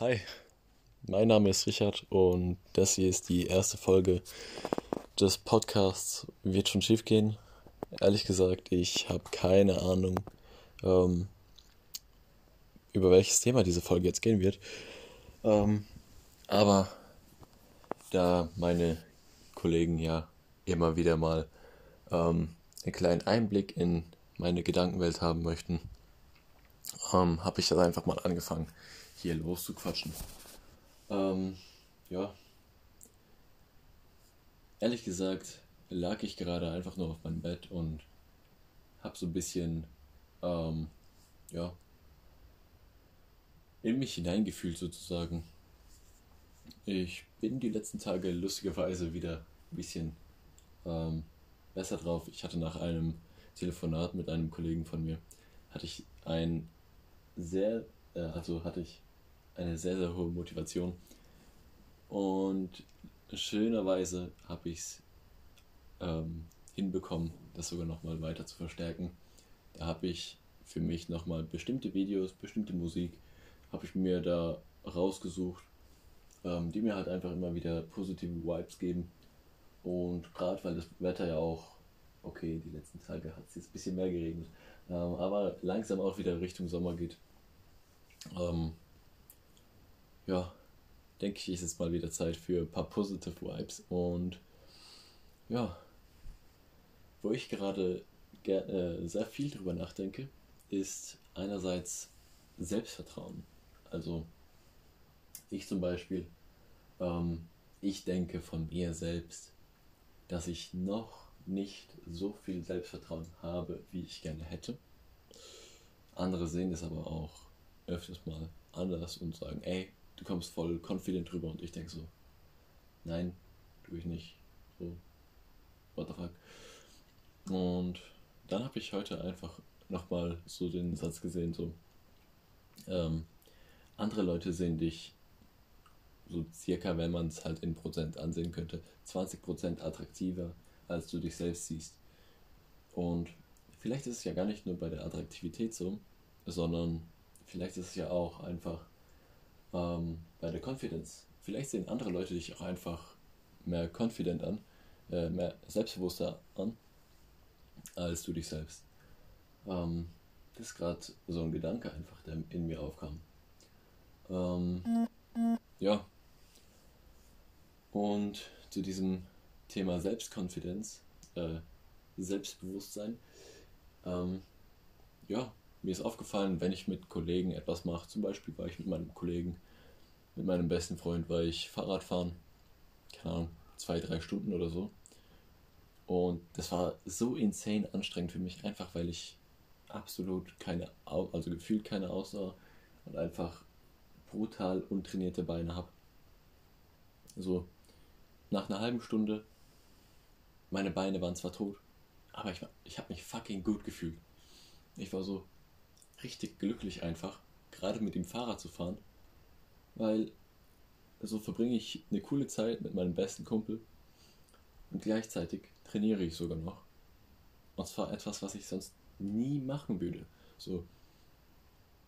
Hi, mein Name ist Richard und das hier ist die erste Folge des Podcasts Wird schon schief gehen. Ehrlich gesagt, ich habe keine Ahnung, ähm, über welches Thema diese Folge jetzt gehen wird. Ähm, aber da meine Kollegen ja immer wieder mal ähm, einen kleinen Einblick in meine Gedankenwelt haben möchten, ähm, habe ich das einfach mal angefangen hier loszuquatschen. Ähm, ja. Ehrlich gesagt lag ich gerade einfach nur auf meinem Bett und hab so ein bisschen, ähm, ja, in mich hineingefühlt sozusagen. Ich bin die letzten Tage lustigerweise wieder ein bisschen ähm, besser drauf. Ich hatte nach einem Telefonat mit einem Kollegen von mir, hatte ich ein sehr, äh, also hatte ich eine sehr, sehr hohe Motivation. Und schönerweise habe ich es ähm, hinbekommen, das sogar nochmal weiter zu verstärken. Da habe ich für mich nochmal bestimmte Videos, bestimmte Musik, habe ich mir da rausgesucht, ähm, die mir halt einfach immer wieder positive Vibes geben. Und gerade weil das Wetter ja auch, okay, die letzten Tage hat es jetzt ein bisschen mehr geregnet, ähm, aber langsam auch wieder Richtung Sommer geht, ähm, ja, denke ich, ist es mal wieder Zeit für ein paar positive Vibes. Und ja, wo ich gerade äh, sehr viel drüber nachdenke, ist einerseits Selbstvertrauen. Also ich zum Beispiel, ähm, ich denke von mir selbst, dass ich noch nicht so viel Selbstvertrauen habe, wie ich gerne hätte. Andere sehen das aber auch öfters mal anders und sagen, ey, du kommst voll confident drüber und ich denke so, nein, tue ich nicht. So, what the fuck. Und dann habe ich heute einfach nochmal so den Satz gesehen, so, ähm, andere Leute sehen dich so circa, wenn man es halt in Prozent ansehen könnte, 20% attraktiver, als du dich selbst siehst. Und vielleicht ist es ja gar nicht nur bei der Attraktivität so, sondern vielleicht ist es ja auch einfach ähm, bei der Confidence. Vielleicht sehen andere Leute dich auch einfach mehr confident an, äh, mehr selbstbewusster an, als du dich selbst. Ähm, das ist gerade so ein Gedanke einfach, der in mir aufkam. Ähm, ja. Und zu diesem Thema Selbstkonfidenz, äh, Selbstbewusstsein, ähm, ja, mir ist aufgefallen, wenn ich mit Kollegen etwas mache, zum Beispiel war ich mit meinem Kollegen, mit meinem besten Freund, war ich Fahrrad fahren, keine Ahnung, zwei, drei Stunden oder so. Und das war so insane anstrengend für mich, einfach weil ich absolut keine, also gefühlt keine Ausdauer und einfach brutal untrainierte Beine habe. So, nach einer halben Stunde, meine Beine waren zwar tot, aber ich, ich habe mich fucking gut gefühlt. Ich war so, richtig glücklich einfach, gerade mit dem Fahrrad zu fahren, weil so verbringe ich eine coole Zeit mit meinem besten Kumpel und gleichzeitig trainiere ich sogar noch. Und zwar etwas, was ich sonst nie machen würde. So,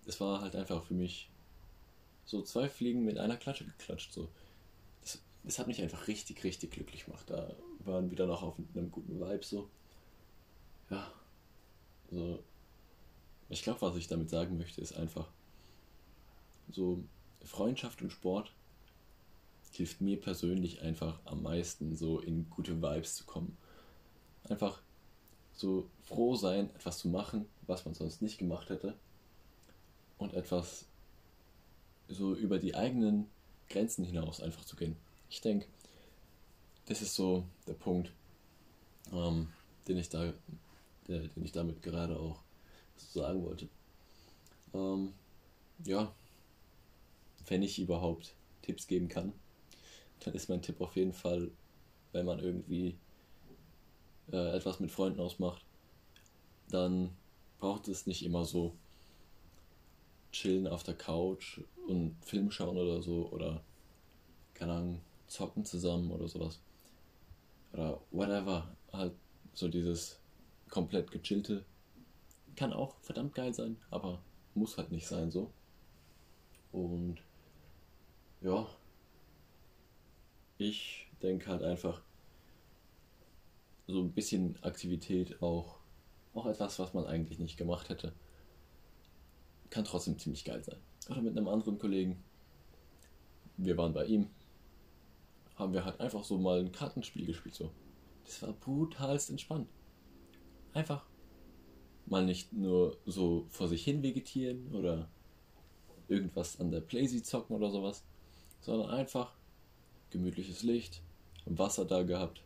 es war halt einfach für mich so zwei Fliegen mit einer Klatsche geklatscht. So, das, hat mich einfach richtig, richtig glücklich gemacht. Da waren wir dann auch auf einem guten Vibe so. Ja, so ich glaube, was ich damit sagen möchte, ist einfach so Freundschaft und Sport hilft mir persönlich einfach am meisten, so in gute Vibes zu kommen. Einfach so froh sein, etwas zu machen, was man sonst nicht gemacht hätte. Und etwas so über die eigenen Grenzen hinaus einfach zu gehen. Ich denke, das ist so der Punkt, ähm, den ich da, der, den ich damit gerade auch sagen wollte. Ähm, ja, wenn ich überhaupt Tipps geben kann, dann ist mein Tipp auf jeden Fall, wenn man irgendwie äh, etwas mit Freunden ausmacht, dann braucht es nicht immer so chillen auf der Couch und Film schauen oder so oder keine Ahnung, zocken zusammen oder sowas. Oder whatever. Halt so dieses komplett gechillte kann auch verdammt geil sein, aber muss halt nicht sein so. Und ja, ich denke halt einfach, so ein bisschen Aktivität auch, auch etwas, was man eigentlich nicht gemacht hätte, kann trotzdem ziemlich geil sein. Oder mit einem anderen Kollegen, wir waren bei ihm, haben wir halt einfach so mal ein Kartenspiel gespielt, so. Das war brutalst entspannt. Einfach mal nicht nur so vor sich hin vegetieren oder irgendwas an der Playsee zocken oder sowas, sondern einfach gemütliches Licht, Wasser da gehabt.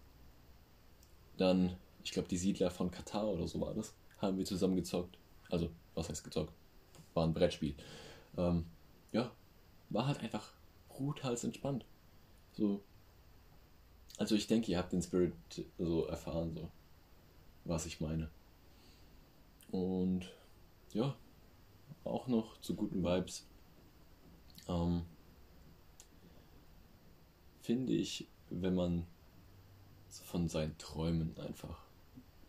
Dann, ich glaube, die Siedler von Katar oder so war das, haben wir zusammen gezockt. Also, was heißt gezockt? War ein Brettspiel. Ähm, ja, war halt einfach brutals entspannt. So. Also ich denke, ihr habt den Spirit so erfahren, so was ich meine. Und ja, auch noch zu guten Vibes. Ähm, finde ich, wenn man von seinen Träumen einfach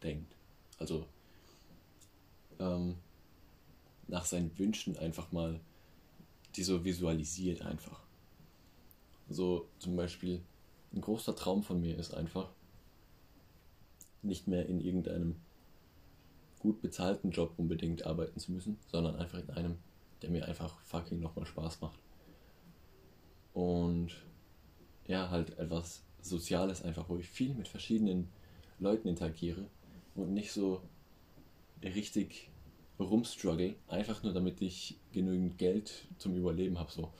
denkt. Also ähm, nach seinen Wünschen einfach mal die so visualisiert einfach. So zum Beispiel ein großer Traum von mir ist einfach nicht mehr in irgendeinem gut bezahlten Job unbedingt arbeiten zu müssen, sondern einfach in einem, der mir einfach fucking nochmal Spaß macht. Und ja, halt etwas Soziales einfach, wo ich viel mit verschiedenen Leuten interagiere und nicht so richtig rumstruggle, einfach nur damit ich genügend Geld zum Überleben habe. So.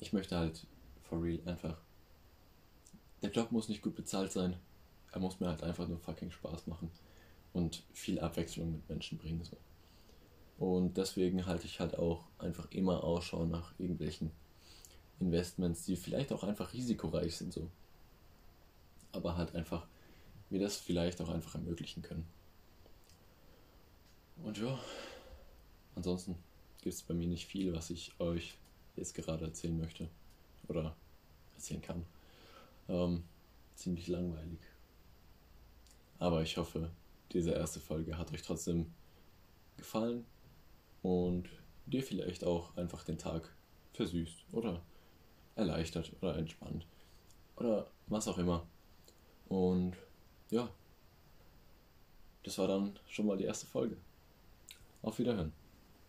Ich möchte halt for real einfach. Der Job muss nicht gut bezahlt sein. Er muss mir halt einfach nur fucking Spaß machen und viel Abwechslung mit Menschen bringen. So. Und deswegen halte ich halt auch einfach immer Ausschau nach irgendwelchen Investments, die vielleicht auch einfach risikoreich sind, so. Aber halt einfach, wir das vielleicht auch einfach ermöglichen können. Und ja, ansonsten gibt es bei mir nicht viel, was ich euch jetzt gerade erzählen möchte oder erzählen kann. Ähm, ziemlich langweilig. Aber ich hoffe, diese erste Folge hat euch trotzdem gefallen und dir vielleicht auch einfach den Tag versüßt oder erleichtert oder entspannt oder was auch immer. Und ja, das war dann schon mal die erste Folge. Auf Wiederhören.